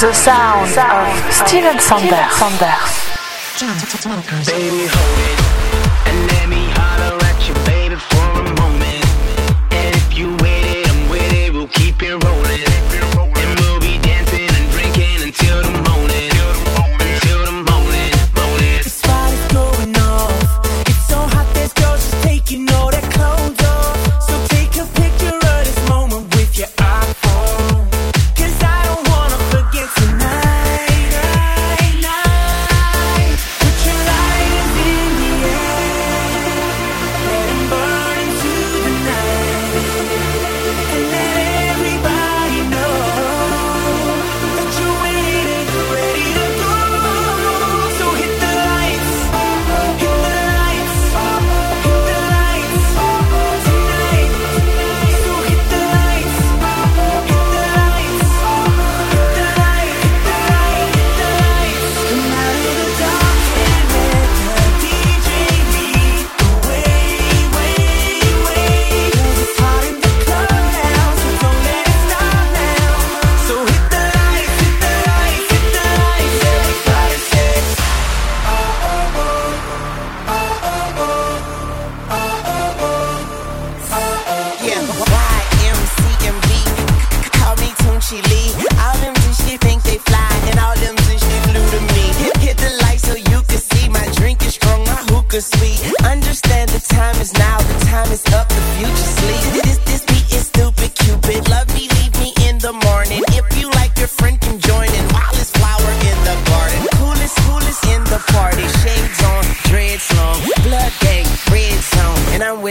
the sound of Steven Sanders. Baby, hold it.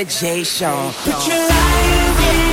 Sean. Put your light in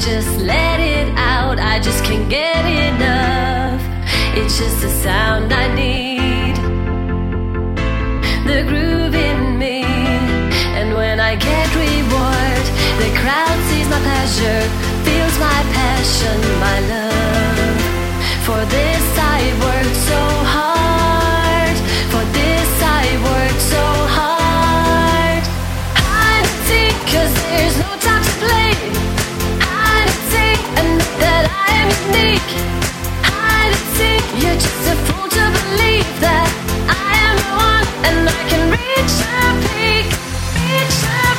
just let it out, I just can't get enough. It's just the sound I need, the groove in me. And when I get reward, the crowd sees my pleasure, feels my passion, my love. For this I work so hard, for this I work so hard. I'm cause there's and I can reach a peak, reach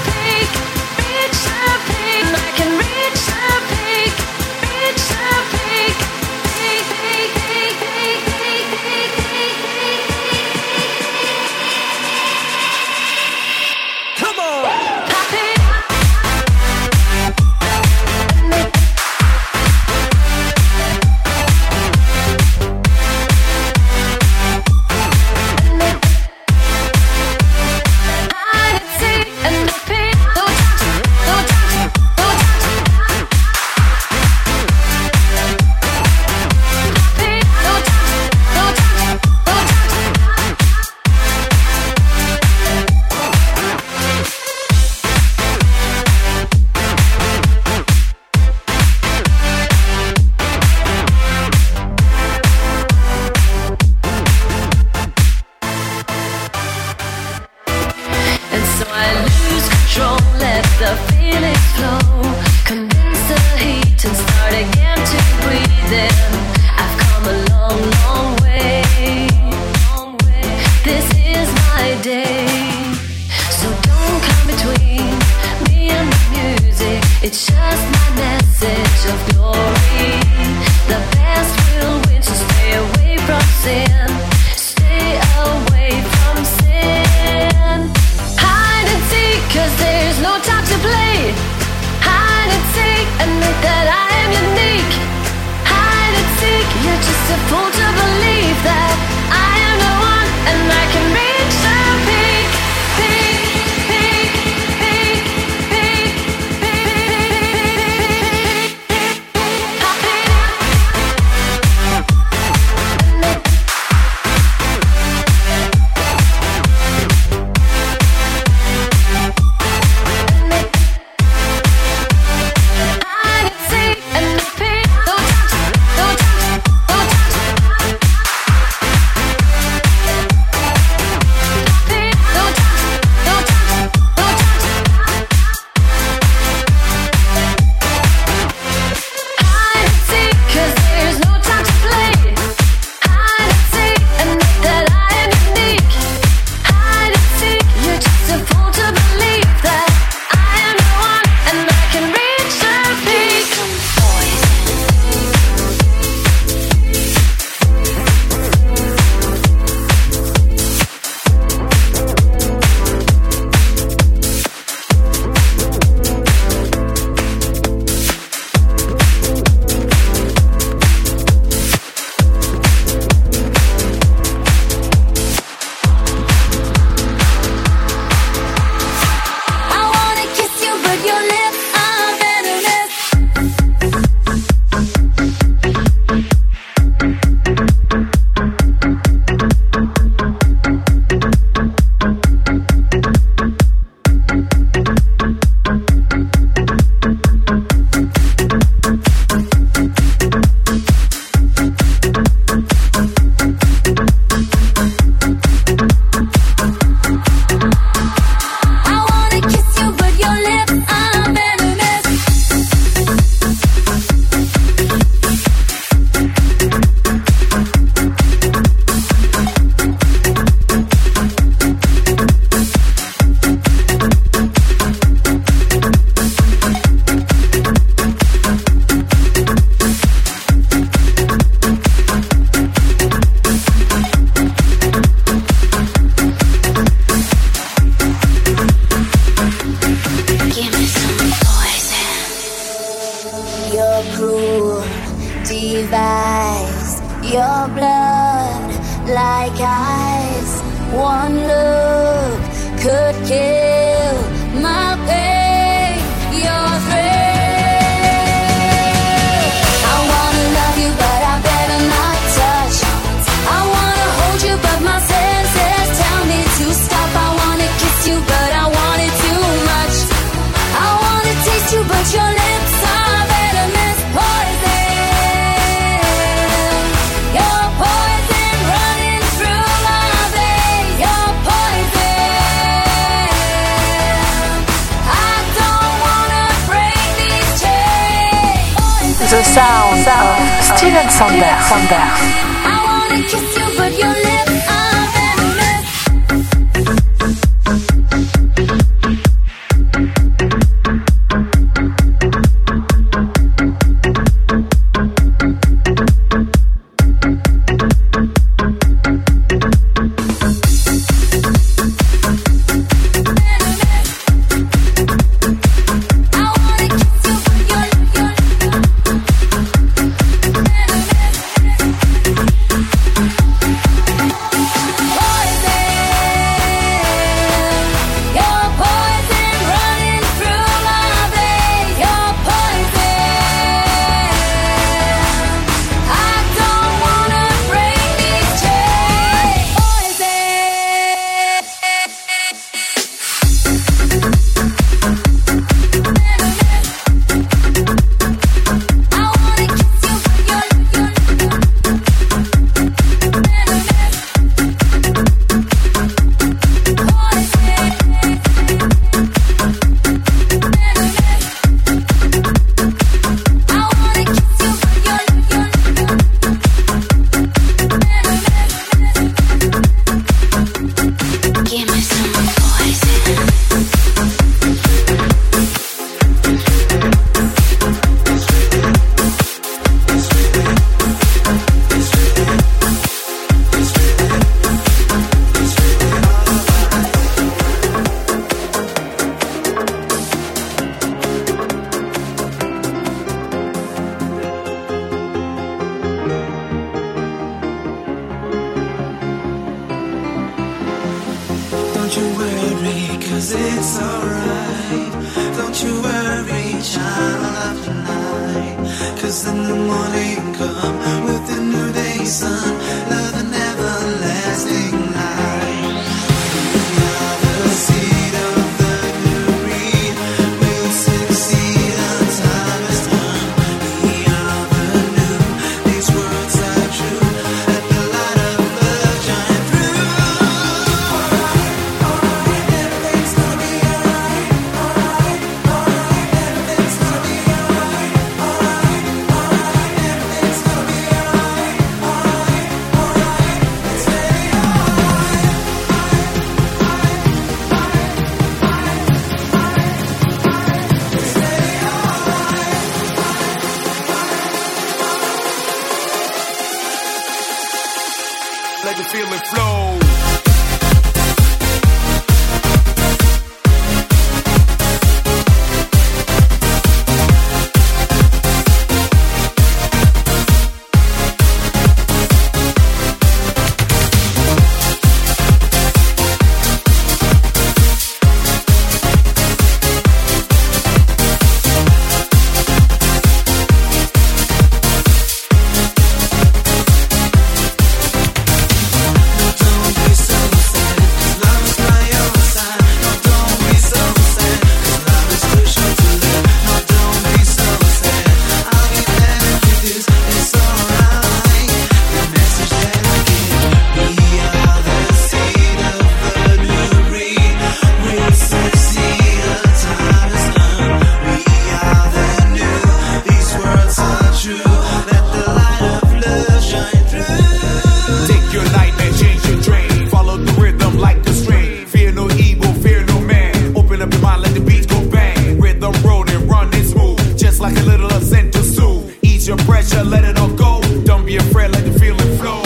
pressure, let it all go. Don't be afraid, let the feeling flow.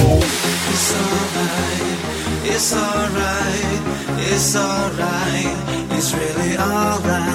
It's alright, it's alright, it's alright, it's really alright.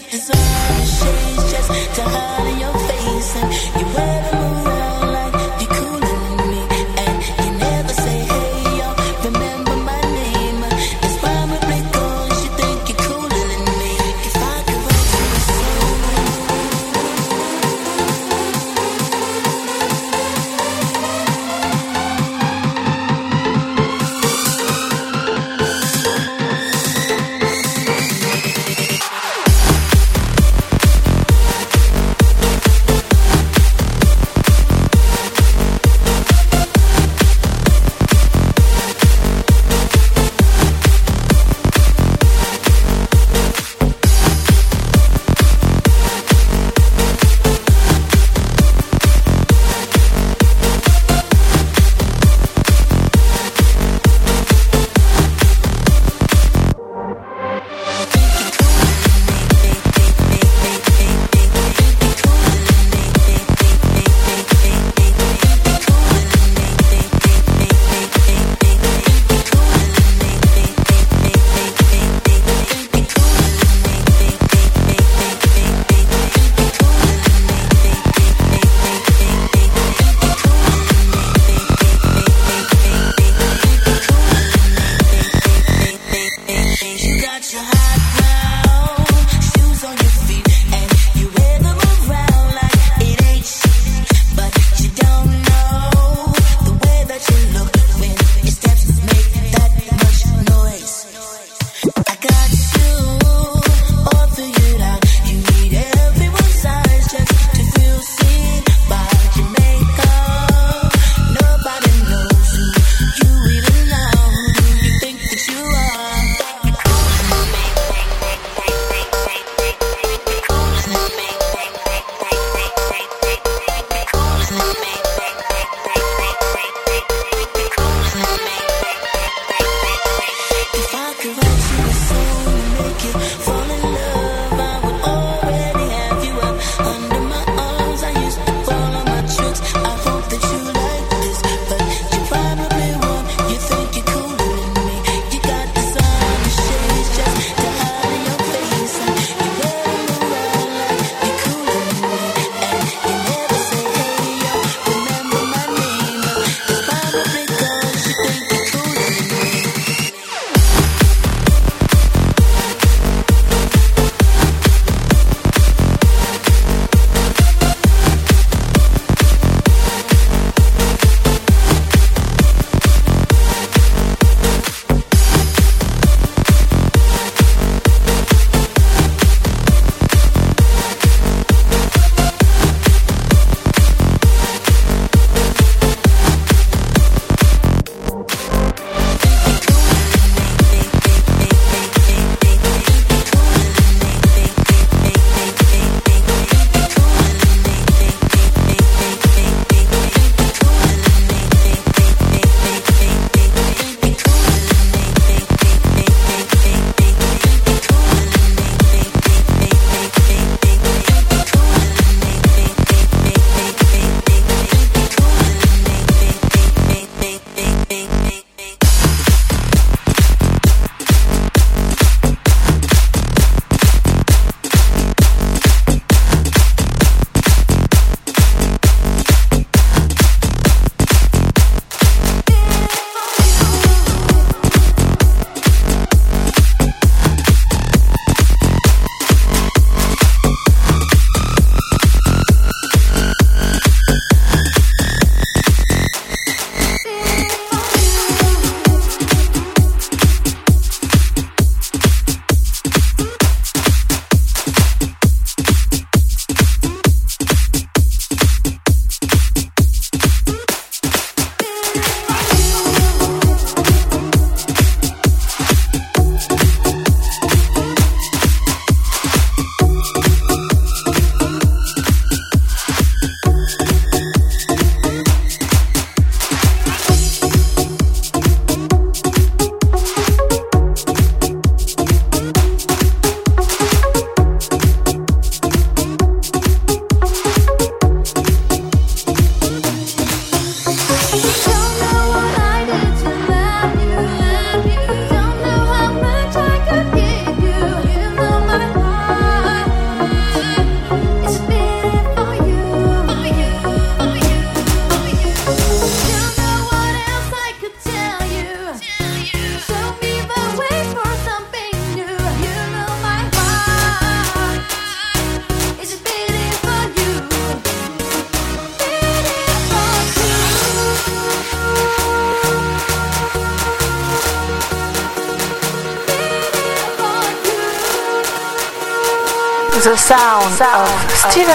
not the She's just to hide in your face. And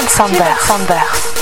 of Steven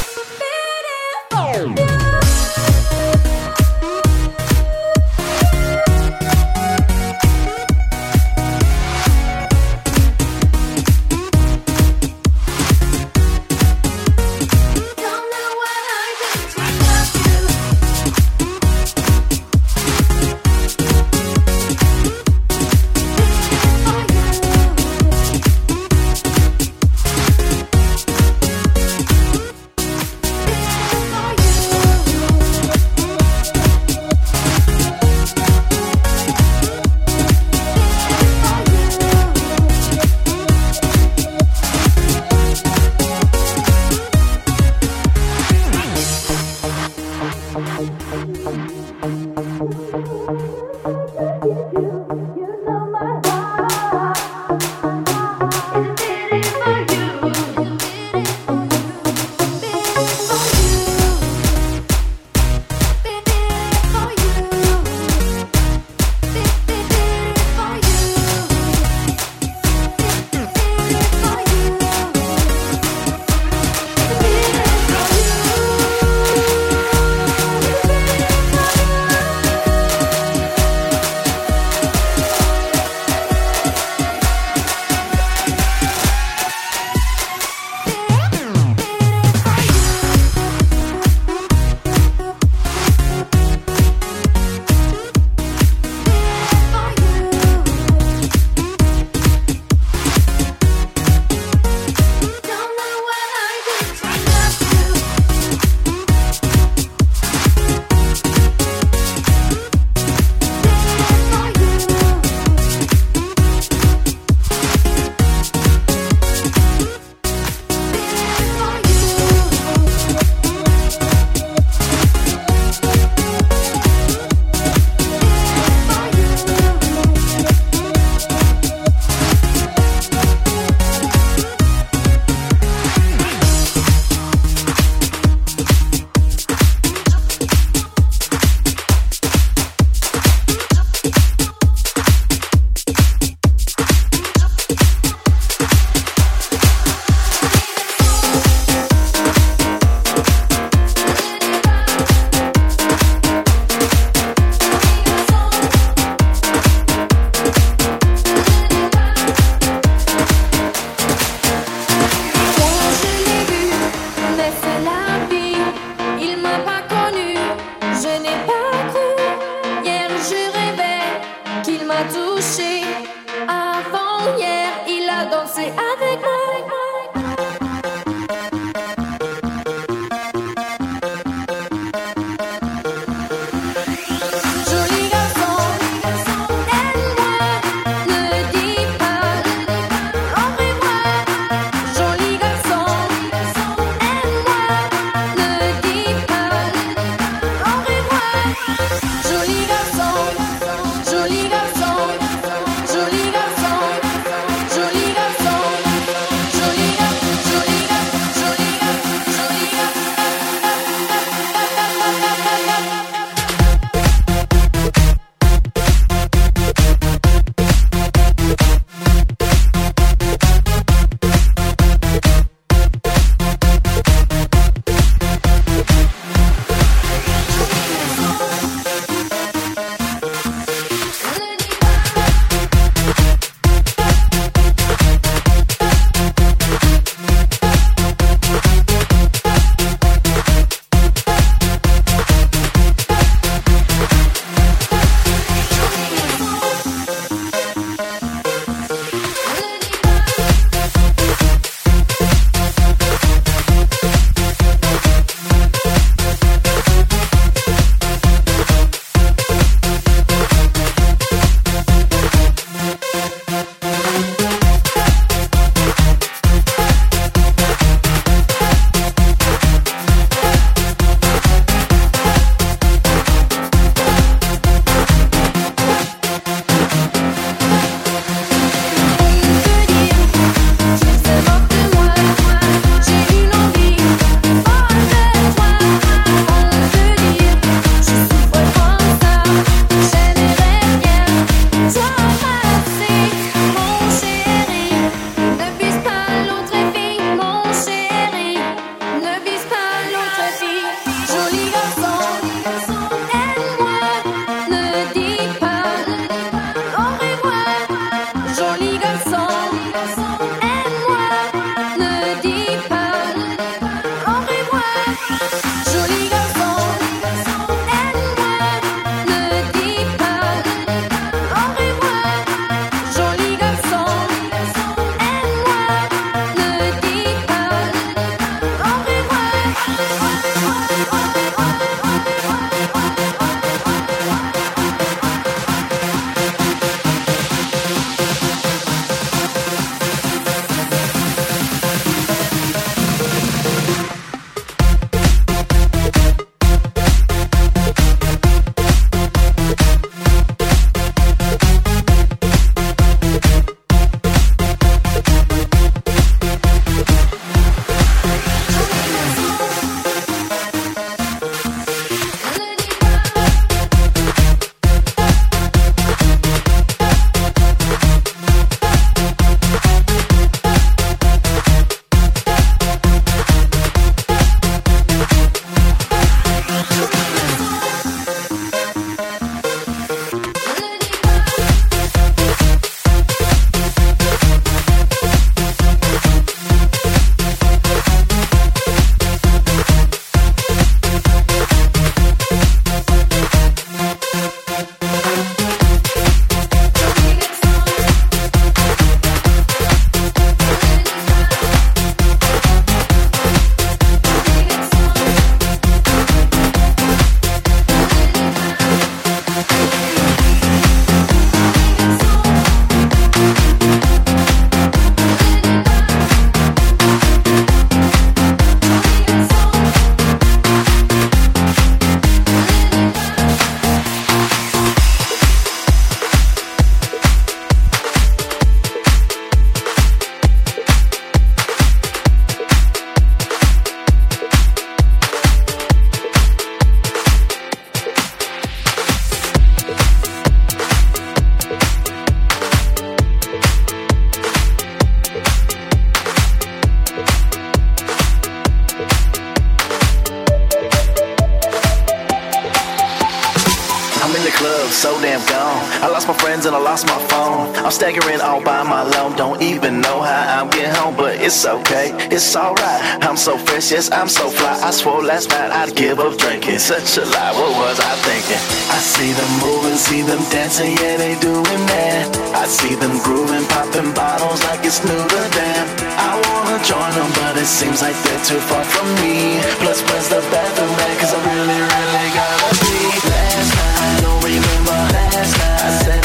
yes, I'm so fly. I swore last night I'd give up drinking. Such a lie, what was I thinking? I see them moving, see them dancing, yeah, they doing that. I see them grooving, popping bottles like it's new to them. I wanna join them, but it seems like they're too far from me. Plus, where's the bathroom at? Cause I really, really gotta be. Last night, I don't remember last night. I said.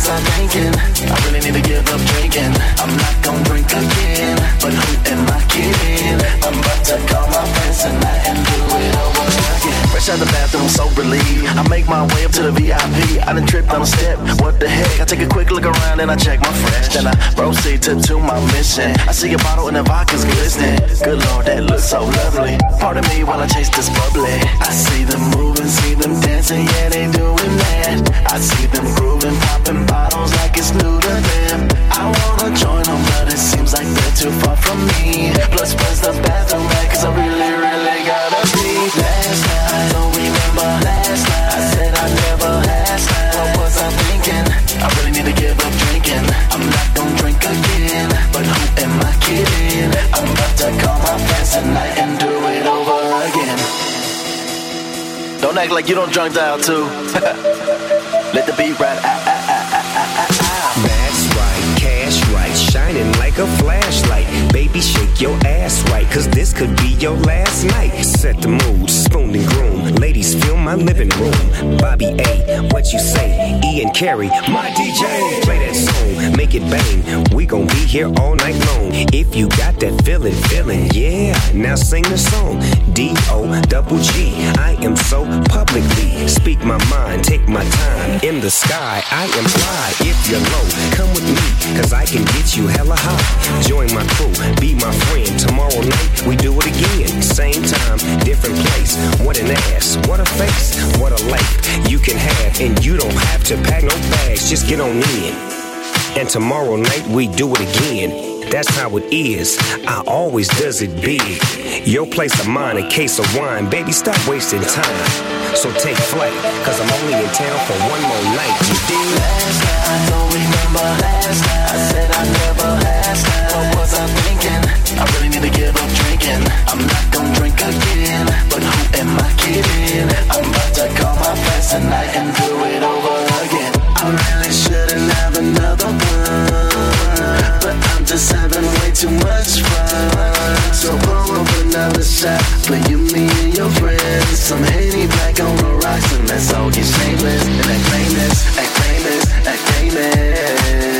Was I thinking? I really need to give up drinking. I'm not gonna drink again. But who am I kidding? I'm about to call my friends tonight and do it over again. Fresh out the bathroom, so relieved. I make my way up to the VIP. I done tripped on a step. What the heck? I take a quick look around and I check my friends. Then I proceed to, to my mission. I see a bottle and the vodka's glistening. Good lord, that looks so lovely. Pardon me while I chase this bubbly. I see them moving, see them dancing, yeah, they doing that. I see them grooving, popping bottles like it's new to them. I wanna join them, but it seems like they're too far from me. Plus, where's the bathroom at? Cause I really, really gotta be. Last night, I don't remember last night. I said I never asked. What was I thinking? I really need to give up drinking. I'm not gonna drink again. But who am I kidding? I'm about to call my friends tonight and do it over again. Don't act like you don't drunk dial too. Let the beat ride. Ah, like a flashlight. Baby, shake your ass right, cause this could be your last night. Set the mood, spoon and groom. Ladies, fill my living room. Bobby A, what you say? Ian Carey, my DJ. Play that song, make it bang. We gon' be here all night long. If you got that feeling, feeling, yeah. Now sing the song. D O double G. I am so publicly. Speak my mind, take my time. In the sky, I am fly. If you're can get you hella high. Join my crew, be my friend. Tomorrow night, we do it again. Same time, different place. What an ass, what a face, what a life you can have. And you don't have to pack no bags, just get on in. And tomorrow night we do it again. That's how it is. I always does it big. Your place of mine, a case of wine. Baby, stop wasting time. So take flight, cause I'm only in town for one more night. You? Last night, I don't remember last night. I said I never last asked. What was I thinking? I really need to give up drinking. I'm not gonna drink again. But who am I kidding? I'm about to call my friends tonight and do it over again. I really shouldn't have another just having way too much fun. So pour up another shot for you, me, and your friends. Some Henny black on the rocks, and let's all get shameless. And act famous, act famous, act famous.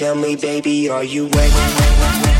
Tell me, baby, are you ready?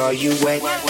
are you wet?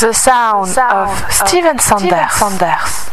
the sound, sound of, of Steven Sanders. Steven Sanders.